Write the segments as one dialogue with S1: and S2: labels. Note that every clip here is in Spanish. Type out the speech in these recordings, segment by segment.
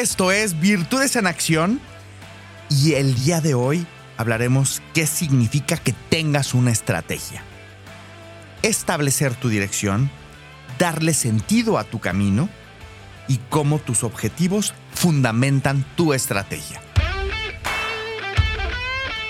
S1: Esto es Virtudes en Acción y el día de hoy hablaremos qué significa que tengas una estrategia. Establecer tu dirección, darle sentido a tu camino y cómo tus objetivos fundamentan tu estrategia.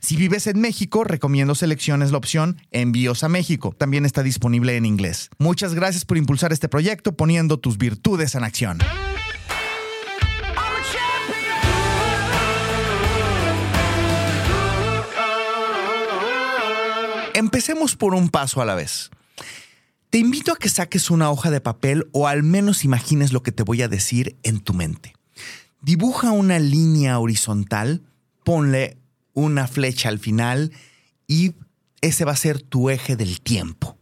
S1: Si vives en México, recomiendo selecciones la opción Envíos a México. También está disponible en inglés. Muchas gracias por impulsar este proyecto poniendo tus virtudes en acción. Empecemos por un paso a la vez. Te invito a que saques una hoja de papel o al menos imagines lo que te voy a decir en tu mente. Dibuja una línea horizontal, ponle una flecha al final y ese va a ser tu eje del tiempo.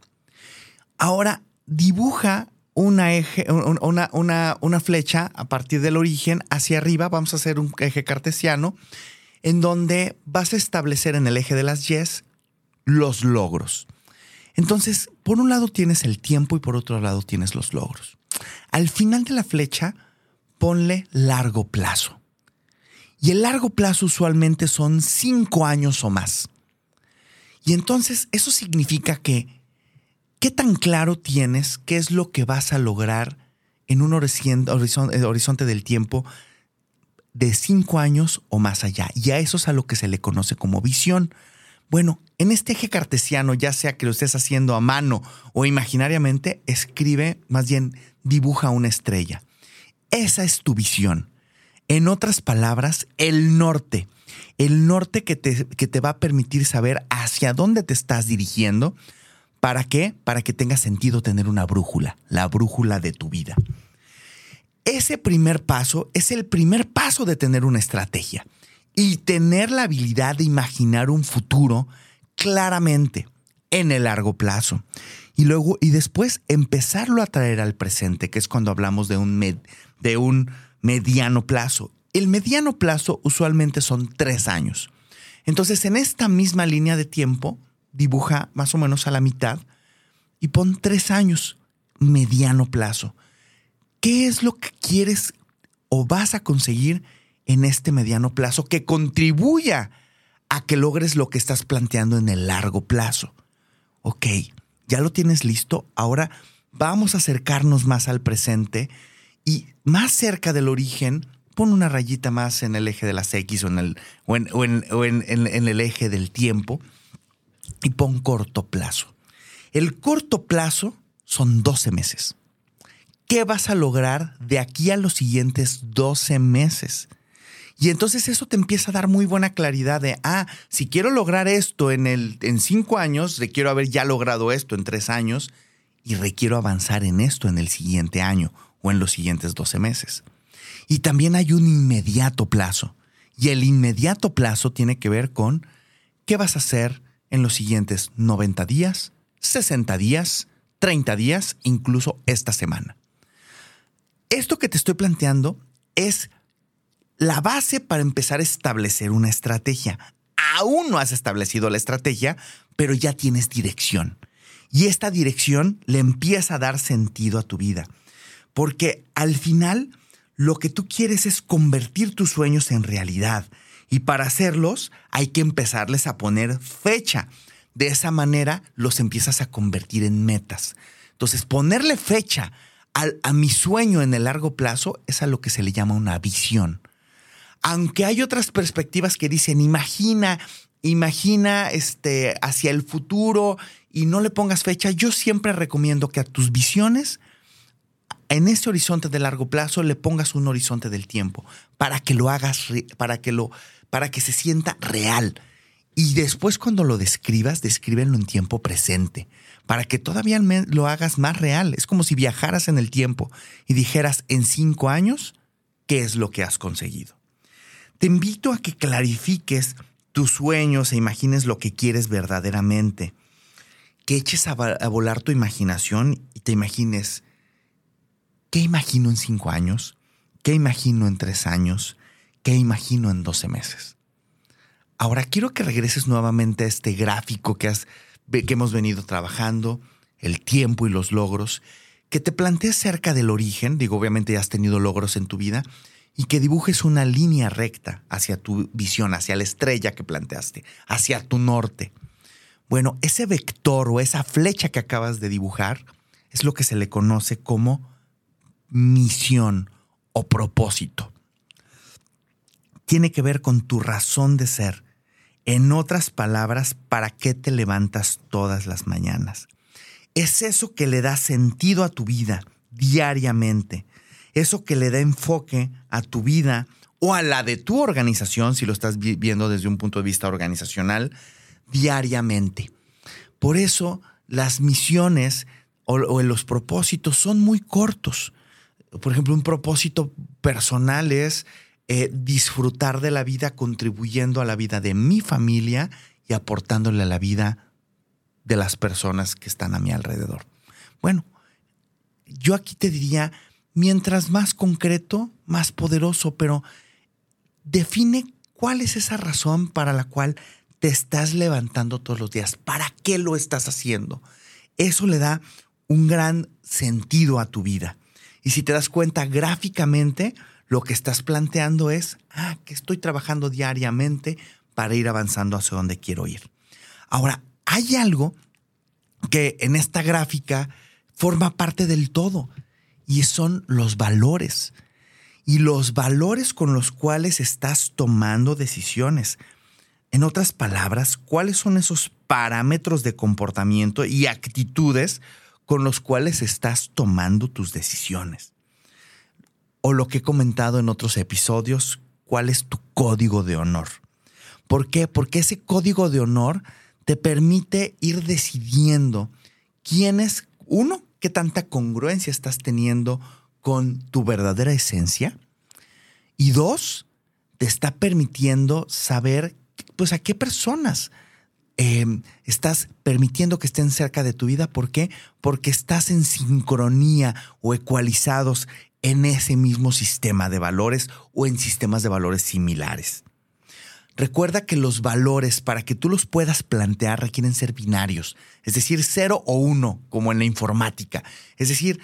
S1: Ahora, dibuja una, eje, una, una, flecha a partir del origen hacia arriba. Vamos a hacer un eje cartesiano en donde vas a establecer en el eje de las yes los logros. Entonces, por un lado tienes el tiempo y por otro lado tienes los logros. Al final de la flecha, ponle largo plazo. Y el largo plazo usualmente son cinco años o más. Y entonces eso significa que, ¿qué tan claro tienes qué es lo que vas a lograr en un eh, horizonte del tiempo de cinco años o más allá? Y a eso es a lo que se le conoce como visión. Bueno, en este eje cartesiano, ya sea que lo estés haciendo a mano o imaginariamente, escribe, más bien dibuja una estrella. Esa es tu visión. En otras palabras, el norte. El norte que te, que te va a permitir saber hacia dónde te estás dirigiendo. ¿Para qué? Para que tenga sentido tener una brújula, la brújula de tu vida. Ese primer paso es el primer paso de tener una estrategia y tener la habilidad de imaginar un futuro claramente en el largo plazo. Y luego, y después empezarlo a traer al presente, que es cuando hablamos de un, de un mediano plazo. El mediano plazo usualmente son tres años. Entonces, en esta misma línea de tiempo, dibuja más o menos a la mitad y pon tres años, mediano plazo. ¿Qué es lo que quieres o vas a conseguir en este mediano plazo que contribuya a que logres lo que estás planteando en el largo plazo? Ok, ya lo tienes listo. Ahora vamos a acercarnos más al presente y más cerca del origen, pon una rayita más en el eje de las X o en el, en, el eje del tiempo y pon corto plazo. El corto plazo son 12 meses. ¿Qué vas a lograr de aquí a los siguientes 12 meses? Y entonces eso te empieza a dar muy buena claridad de, ah, si quiero lograr esto en, el, en cinco años, requiero haber ya logrado esto en tres años y requiero avanzar en esto en el siguiente año o en los siguientes 12 meses. Y también hay un inmediato plazo. Y el inmediato plazo tiene que ver con qué vas a hacer en los siguientes 90 días, 60 días, 30 días, incluso esta semana. Esto que te estoy planteando es la base para empezar a establecer una estrategia. Aún no has establecido la estrategia, pero ya tienes dirección. Y esta dirección le empieza a dar sentido a tu vida. Porque al final lo que tú quieres es convertir tus sueños en realidad. Y para hacerlos hay que empezarles a poner fecha. De esa manera los empiezas a convertir en metas. Entonces, ponerle fecha a, mi sueño en el largo plazo es a lo que se le llama una visión. Aunque hay otras perspectivas que dicen, imagina imagina este, hacia el futuro y no le pongas fecha. Yo siempre recomiendo que a tus visiones, en ese horizonte de largo plazo, le pongas un horizonte del tiempo para que lo hagas, para que lo, para que se sienta real. Y después cuando lo describas, descríbelo en tiempo presente, para que todavía lo hagas más real. Es como si viajaras en el tiempo y dijeras en cinco años qué es lo que has conseguido. Te invito a que clarifiques tus sueños e imagines lo que quieres verdaderamente. Que eches a, volar tu imaginación y te imagines, ¿qué imagino en cinco años? ¿Qué imagino en tres años? ¿Qué imagino en doce meses? Ahora quiero que regreses nuevamente a este gráfico que, has, que hemos venido trabajando, el tiempo y los logros, que te plantees cerca del origen, digo, obviamente ya has tenido logros en tu vida, y que dibujes una línea recta hacia tu visión, hacia la estrella que planteaste, hacia tu norte. Bueno, ese vector o esa flecha que acabas de dibujar es lo que se le conoce como misión o propósito. Tiene que ver con tu razón de ser. En otras palabras, ¿para qué te levantas todas las mañanas? Es eso que le da sentido a tu vida diariamente eso que le da enfoque a tu vida o a la de tu organización, si lo estás viendo desde un punto de vista organizacional, diariamente. Por eso las misiones o, los propósitos son muy cortos. Por ejemplo, un propósito personal es eh, disfrutar de la vida contribuyendo a la vida de mi familia y aportándole a la vida de las personas que están a mi alrededor. Bueno, yo aquí te diría, mientras más concreto, más poderoso, pero define cuál es esa razón para la cual te estás levantando todos los días. ¿Para qué lo estás haciendo? Eso le da un gran sentido a tu vida. Y si te das cuenta gráficamente, lo que estás planteando es, ah, que estoy trabajando diariamente para ir avanzando hacia donde quiero ir. Ahora, hay algo que en esta gráfica forma parte del todo y son los valores. Y los valores con los cuales estás tomando decisiones. En otras palabras, ¿cuáles son esos parámetros de comportamiento y actitudes con los cuales estás tomando tus decisiones? O lo que he comentado en otros episodios, ¿cuál es tu código de honor? ¿Por qué? Porque ese código de honor te permite ir decidiendo quién es, uno, qué tanta congruencia estás teniendo con tu verdadera esencia. Y dos, te está permitiendo saber, pues, a qué personas em, estás permitiendo que estén cerca de tu vida. ¿Por qué? Porque estás en sincronía o ecualizados en ese mismo sistema de valores o en sistemas de valores similares. Recuerda que los valores, para que tú los puedas plantear, requieren ser binarios, es decir, cero o uno, como en la informática. Es decir,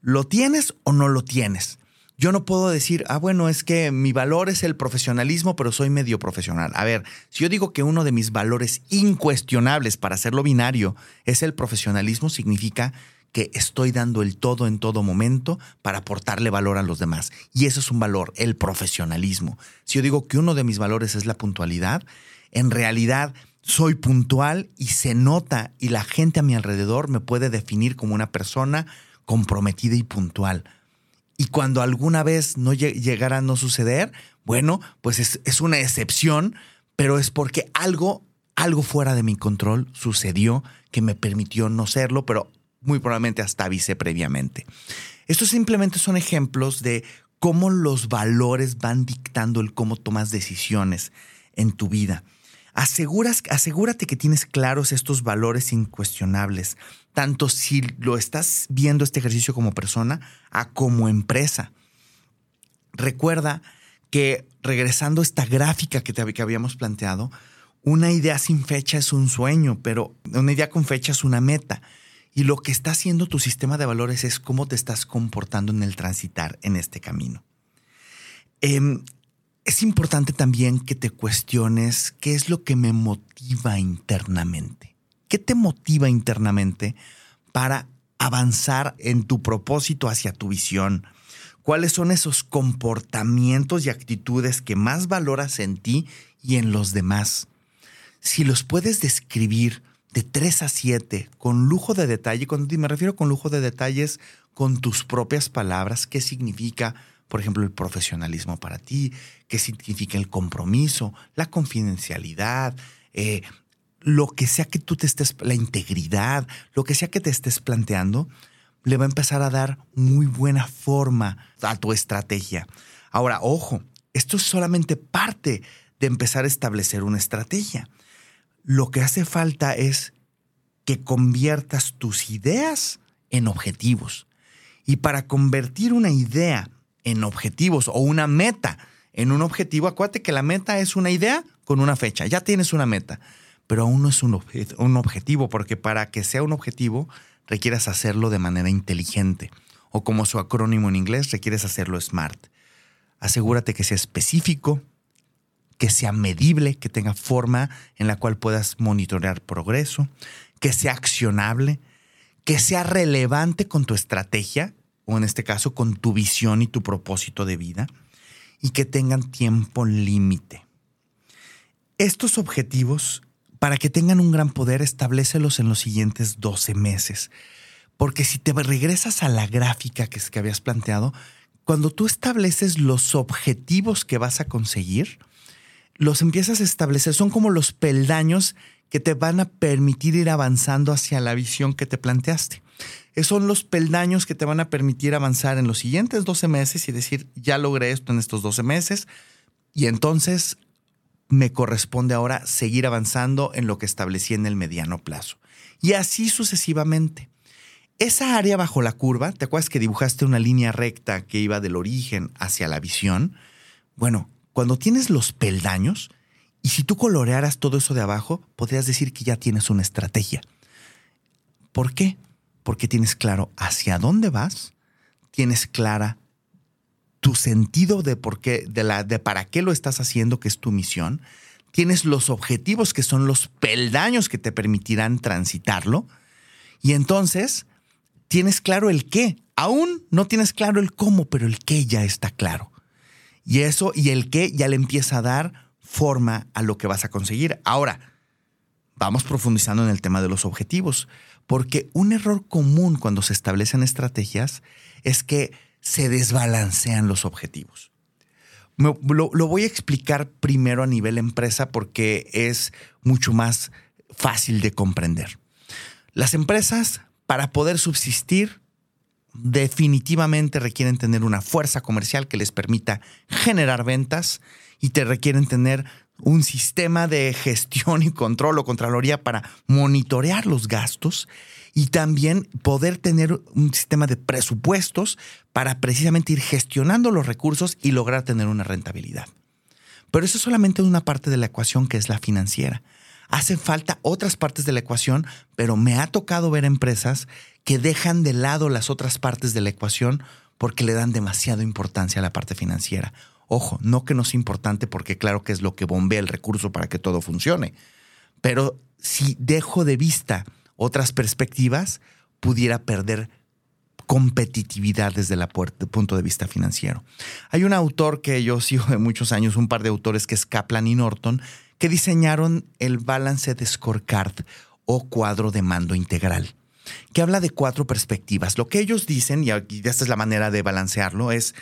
S1: ¿lo tienes o no lo tienes? Yo no puedo decir, ah, bueno, es que mi valor es el profesionalismo, pero soy medio profesional. A ver, si yo digo que uno de mis valores incuestionables para hacerlo binario es el profesionalismo, significa que estoy dando el todo en todo momento para aportarle valor a los demás. Y eso es un valor, el profesionalismo. Si yo digo que uno de mis valores es la puntualidad, en realidad soy puntual y se nota y la gente a mi alrededor me puede definir como una persona comprometida y puntual. Y cuando alguna vez no llegara a no suceder, bueno, pues es, es una excepción, pero es porque algo, algo fuera de mi control sucedió que me permitió no serlo, pero muy probablemente hasta avisé previamente. Estos simplemente son ejemplos de cómo los valores van dictando el cómo tomas decisiones en tu vida. Aseguras, asegúrate que tienes claros estos valores incuestionables, tanto si lo estás viendo este ejercicio como persona a como empresa. Recuerda que regresando a esta gráfica que, te, que habíamos planteado, una idea sin fecha es un sueño, pero una idea con fecha es una meta. Y lo que está haciendo tu sistema de valores es cómo te estás comportando en el transitar en este camino. Em, es importante también que te cuestiones qué es lo que me motiva internamente. ¿Qué te motiva internamente para avanzar en tu propósito hacia tu visión? ¿Cuáles son esos comportamientos y actitudes que más valoras en ti y en los demás? si los puedes describir de 3 a 7 con lujo de detalle, cuando me refiero con lujo de detalles, con tus propias palabras, qué significa, por ejemplo, el profesionalismo para ti, qué significa el compromiso, la confidencialidad, eh, lo que sea que tú te estés, la integridad, lo que sea que te estés planteando, le va a empezar a dar muy buena forma a tu estrategia. Ahora, ojo, esto es solamente parte de empezar a establecer una estrategia. Lo que hace falta es que conviertas tus ideas en objetivos. Y para convertir una idea en objetivos o una meta en un objetivo, acuérdate que la meta es una idea con una fecha. Ya tienes una meta, pero aún no es un, un objetivo, porque para que sea un objetivo requieres hacerlo de manera inteligente. O como su acrónimo en inglés, requieres hacerlo SMART. Asegúrate que sea específico, que sea medible, que tenga forma en la cual puedas monitorear progreso, que sea accionable, que sea relevante con tu estrategia, en este caso con tu visión y tu propósito de vida, y que tengan tiempo límite. Estos objetivos, para que tengan un gran poder, establecelos en los siguientes 12 meses. Porque si te regresas a la gráfica que, que habías planteado, cuando tú estableces los objetivos que vas a conseguir, los empiezas a establecer, son como los peldaños que te van a permitir ir avanzando hacia la visión que te planteaste. Son los peldaños que te van a permitir avanzar en los siguientes 12 meses y decir, ya logré esto en estos 12 meses y entonces me corresponde ahora seguir avanzando en lo que establecí en el mediano plazo. Y así sucesivamente. Esa área bajo la curva, ¿te acuerdas que dibujaste una línea recta que iba del origen hacia la visión? Bueno, cuando tienes los peldaños, y si tú colorearas todo eso de abajo, podrías decir que ya tienes una estrategia. ¿Por qué? Porque tienes claro hacia dónde vas, tienes clara tu sentido de por qué, de, la, de para qué lo estás haciendo, que es tu misión, tienes los objetivos que son los peldaños que te permitirán transitarlo, y entonces tienes claro el qué. Aún no tienes claro el cómo, pero el qué ya está claro. Y eso y el qué ya le empieza a dar forma a lo que vas a conseguir. Ahora, vamos profundizando en el tema de los objetivos, porque un error común cuando se establecen estrategias es que se desbalancean los objetivos. lo, lo, voy a explicar primero a nivel empresa porque es mucho más fácil de comprender. Las empresas para poder subsistir, definitivamente requieren tener una fuerza comercial que les permita generar ventas y te requieren tener un sistema de gestión y control o contraloría para monitorear los gastos y también poder tener un sistema de presupuestos para precisamente ir gestionando los recursos y lograr tener una rentabilidad. Pero eso es solamente una parte de la ecuación que es la financiera. Hacen falta otras partes de la ecuación, pero me ha tocado ver empresas que dejan de lado las otras partes de la ecuación porque le dan demasiada importancia a la parte financiera. Ojo, no que no sea importante porque claro que es lo que bombea el recurso para que todo funcione, pero si dejo de vista otras perspectivas, pudiera perder competitividad desde el punto de vista financiero. Hay un autor que yo sigo de muchos años, un par de autores que es Kaplan y Norton, que diseñaron el Balance de Scorecard o cuadro de mando integral, que habla de cuatro perspectivas. Lo que ellos dicen, y esta es la manera de balancearlo, es,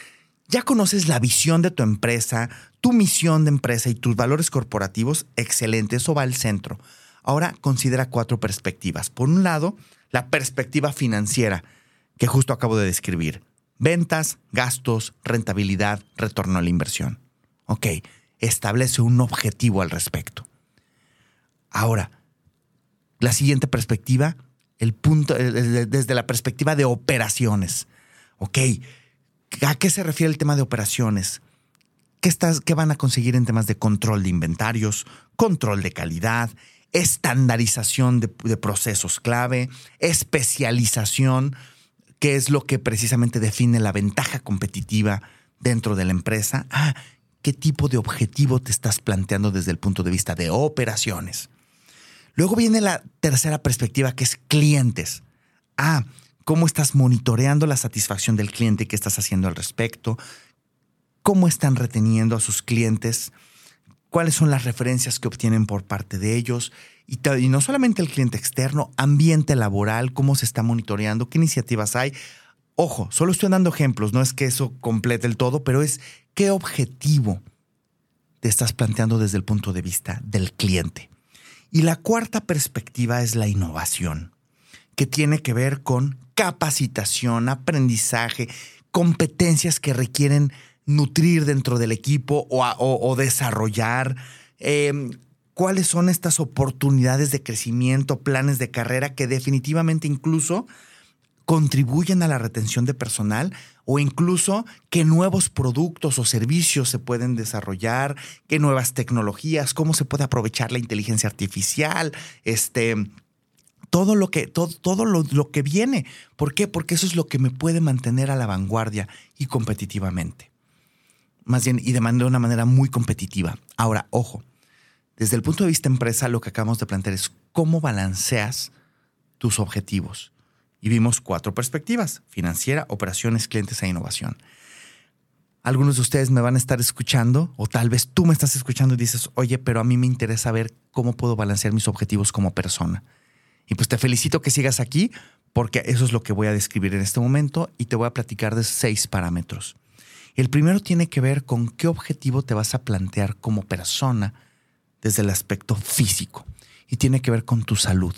S1: ya conoces la visión de tu empresa, tu misión de empresa y tus valores corporativos, excelente, eso va al centro. Ahora considera cuatro perspectivas. Por un lado, la perspectiva financiera, que justo acabo de describir. Ventas, gastos, rentabilidad, retorno a la inversión. Ok, establece un objetivo al respecto. Ahora, la siguiente perspectiva, el punto, desde la perspectiva de operaciones. Ok, ¿a qué se refiere el tema de operaciones? ¿Qué, estás, ¿Qué van a conseguir en temas de control de inventarios, control de calidad, estandarización de, procesos clave, especialización, que es lo que precisamente define la ventaja competitiva dentro de la empresa? Ah, qué tipo de objetivo te estás planteando desde el punto de vista de operaciones. Luego viene la tercera perspectiva que es clientes. Ah, cómo estás monitoreando la satisfacción del cliente, qué estás haciendo al respecto, cómo están reteniendo a sus clientes, cuáles son las referencias que obtienen por parte de ellos. Y, y, no solamente el cliente externo, ambiente laboral, cómo se está monitoreando, qué iniciativas hay. Ojo, solo estoy dando ejemplos, no es que eso complete el todo, pero es qué objetivo te estás planteando desde el punto de vista del cliente. Y la cuarta perspectiva es la innovación, que tiene que ver con capacitación, aprendizaje, competencias que requieren nutrir dentro del equipo o, desarrollar. Em, ¿Cuáles son estas oportunidades de crecimiento, planes de carrera que definitivamente incluso contribuyen a la retención de personal o incluso qué nuevos productos o servicios se pueden desarrollar, qué nuevas tecnologías, cómo se puede aprovechar la inteligencia artificial, este, todo lo que, todo, todo lo, lo, que viene. ¿Por qué? Porque eso es lo que me puede mantener a la vanguardia y competitivamente. Más bien, y de una manera muy competitiva. Ahora, ojo, desde el punto de vista empresa, lo que acabamos de plantear es cómo balanceas tus objetivos y vimos cuatro perspectivas, financiera, operaciones, clientes e innovación. Algunos de ustedes me van a estar escuchando o tal vez tú me estás escuchando y dices, oye, pero a mí me interesa ver cómo puedo balancear mis objetivos como persona. Y pues te felicito que sigas aquí porque eso es lo que voy a describir en este momento y te voy a platicar de seis parámetros. El primero tiene que ver con qué objetivo te vas a plantear como persona desde el aspecto físico y tiene que ver con tu salud,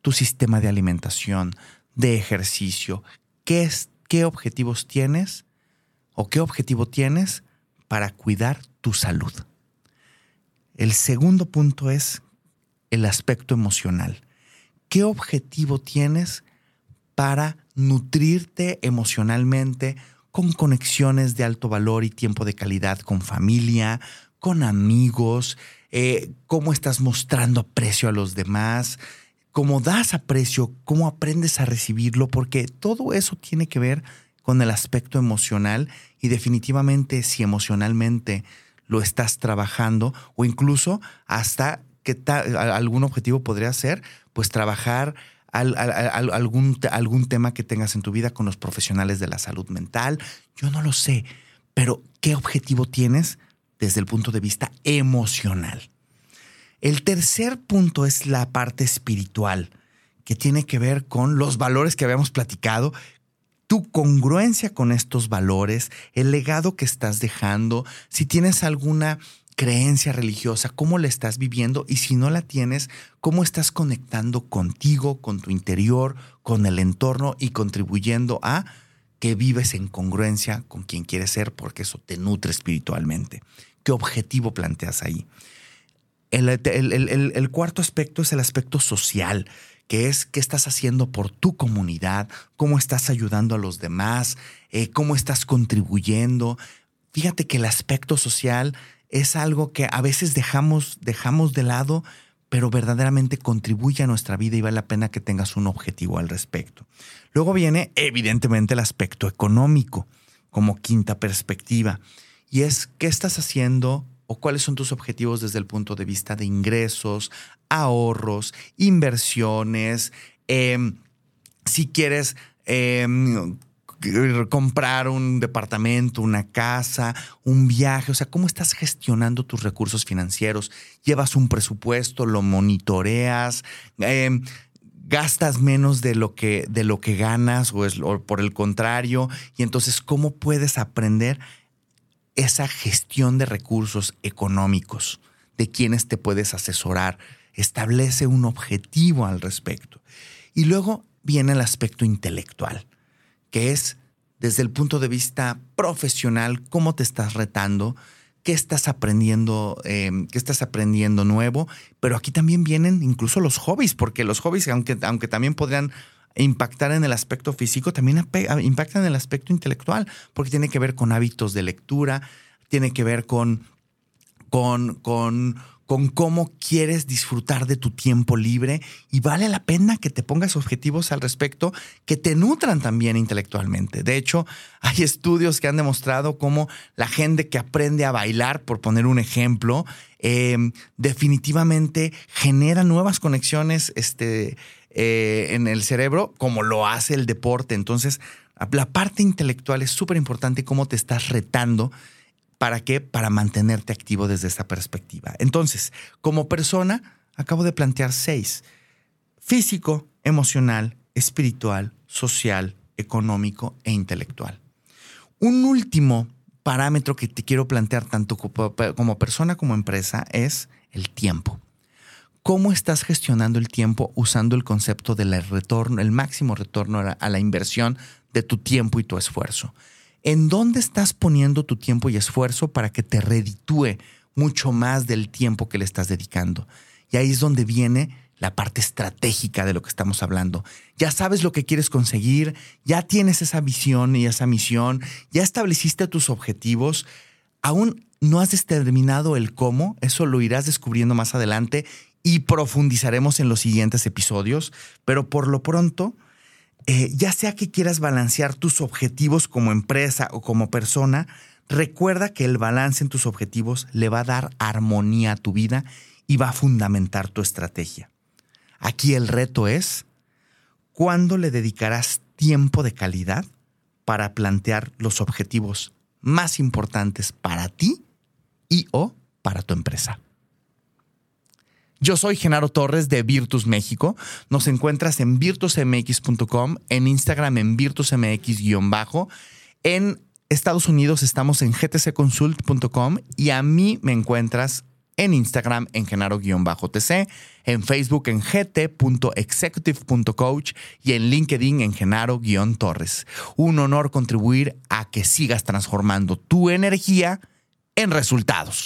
S1: tu sistema de alimentación, de ejercicio. ¿Qué, es, ¿Qué objetivos tienes o qué objetivo tienes para cuidar tu salud? El segundo punto es el aspecto emocional. ¿Qué objetivo tienes para nutrirte emocionalmente con conexiones de alto valor y tiempo de calidad con familia, con amigos? Eh, ¿Cómo estás mostrando aprecio a los demás? cómo das aprecio, cómo aprendes a recibirlo, porque todo eso tiene que ver con el aspecto emocional y definitivamente si emocionalmente lo estás trabajando o incluso hasta que algún objetivo podría ser, pues trabajar algún, algún tema que tengas en tu vida con los profesionales de la salud mental. Yo no lo sé, pero ¿qué objetivo tienes desde el punto de vista emocional? El tercer punto es la parte espiritual, que tiene que ver con los valores que habíamos platicado, tu congruencia con estos valores, el legado que estás dejando, si tienes alguna creencia religiosa, cómo la estás viviendo y si no la tienes, cómo estás conectando contigo, con tu interior, con el entorno y contribuyendo a que vives en congruencia con quien quieres ser porque eso te nutre espiritualmente. ¿Qué objetivo planteas ahí? El, cuarto aspecto es el aspecto social, que es qué estás haciendo por tu comunidad, cómo estás ayudando a los demás, eh, cómo estás contribuyendo. Fíjate que el aspecto social es algo que a veces dejamos, dejamos de lado, pero verdaderamente contribuye a nuestra vida y vale la pena que tengas un objetivo al respecto. Luego viene, evidentemente, el aspecto económico como quinta perspectiva, y es qué estás haciendo o cuáles son tus objetivos desde el punto de vista de ingresos, ahorros, inversiones, em, si quieres em, comprar un departamento, una casa, un viaje, o sea, cómo estás gestionando tus recursos financieros, llevas un presupuesto, lo monitoreas, em, gastas menos de lo que, de lo que ganas o, es, o por el contrario, y entonces cómo puedes aprender esa gestión de recursos económicos, de quienes te puedes asesorar, establece un objetivo al respecto. Y luego viene el aspecto intelectual, que es desde el punto de vista profesional, cómo te estás retando, qué estás aprendiendo, em, qué estás aprendiendo nuevo, pero aquí también vienen incluso los hobbies, porque los hobbies, aunque, aunque también podrían impactar en el aspecto físico, también impactan en el aspecto intelectual, porque tiene que ver con hábitos de lectura, tiene que ver con, con, con, con cómo quieres disfrutar de tu tiempo libre y vale la pena que te pongas objetivos al respecto que te nutran también intelectualmente. De hecho, hay estudios que han demostrado cómo la gente que aprende a bailar, por poner un ejemplo, eh, definitivamente genera nuevas conexiones este, eh, en el cerebro como lo hace el deporte. Entonces, la parte intelectual es súper importante cómo te estás retando ¿Para qué? Para mantenerte activo desde esta perspectiva. Entonces, como persona, acabo de plantear seis. Físico, emocional, espiritual, social, económico e intelectual. Un último parámetro que te quiero plantear tanto como persona como empresa es el tiempo. ¿Cómo estás gestionando el tiempo usando el concepto del retorno, el máximo retorno a la inversión de tu tiempo y tu esfuerzo? ¿En dónde estás poniendo tu tiempo y esfuerzo para que te reditúe mucho más del tiempo que le estás dedicando? Y ahí es donde viene la parte estratégica de lo que estamos hablando. Ya sabes lo que quieres conseguir, ya tienes esa visión y esa misión, ya estableciste tus objetivos, aún no has determinado el cómo, eso lo irás descubriendo más adelante y profundizaremos en los siguientes episodios, pero por lo pronto, eh, ya sea que quieras balancear tus objetivos como empresa o como persona, recuerda que el balance en tus objetivos le va a dar armonía a tu vida y va a fundamentar tu estrategia. Aquí el reto es, ¿cuándo le dedicarás tiempo de calidad para plantear los objetivos más importantes para ti y o para tu empresa? Yo soy Genaro Torres de Virtus México. Nos encuentras en virtusmx.com, en Instagram en virtusmx-bajo. En Estados Unidos estamos en gtcconsult.com y a mí me encuentras en Instagram en Genaro-TC, en Facebook en gt.executive.coach y en LinkedIn en Genaro-Torres. Un honor contribuir a que sigas transformando tu energía en resultados.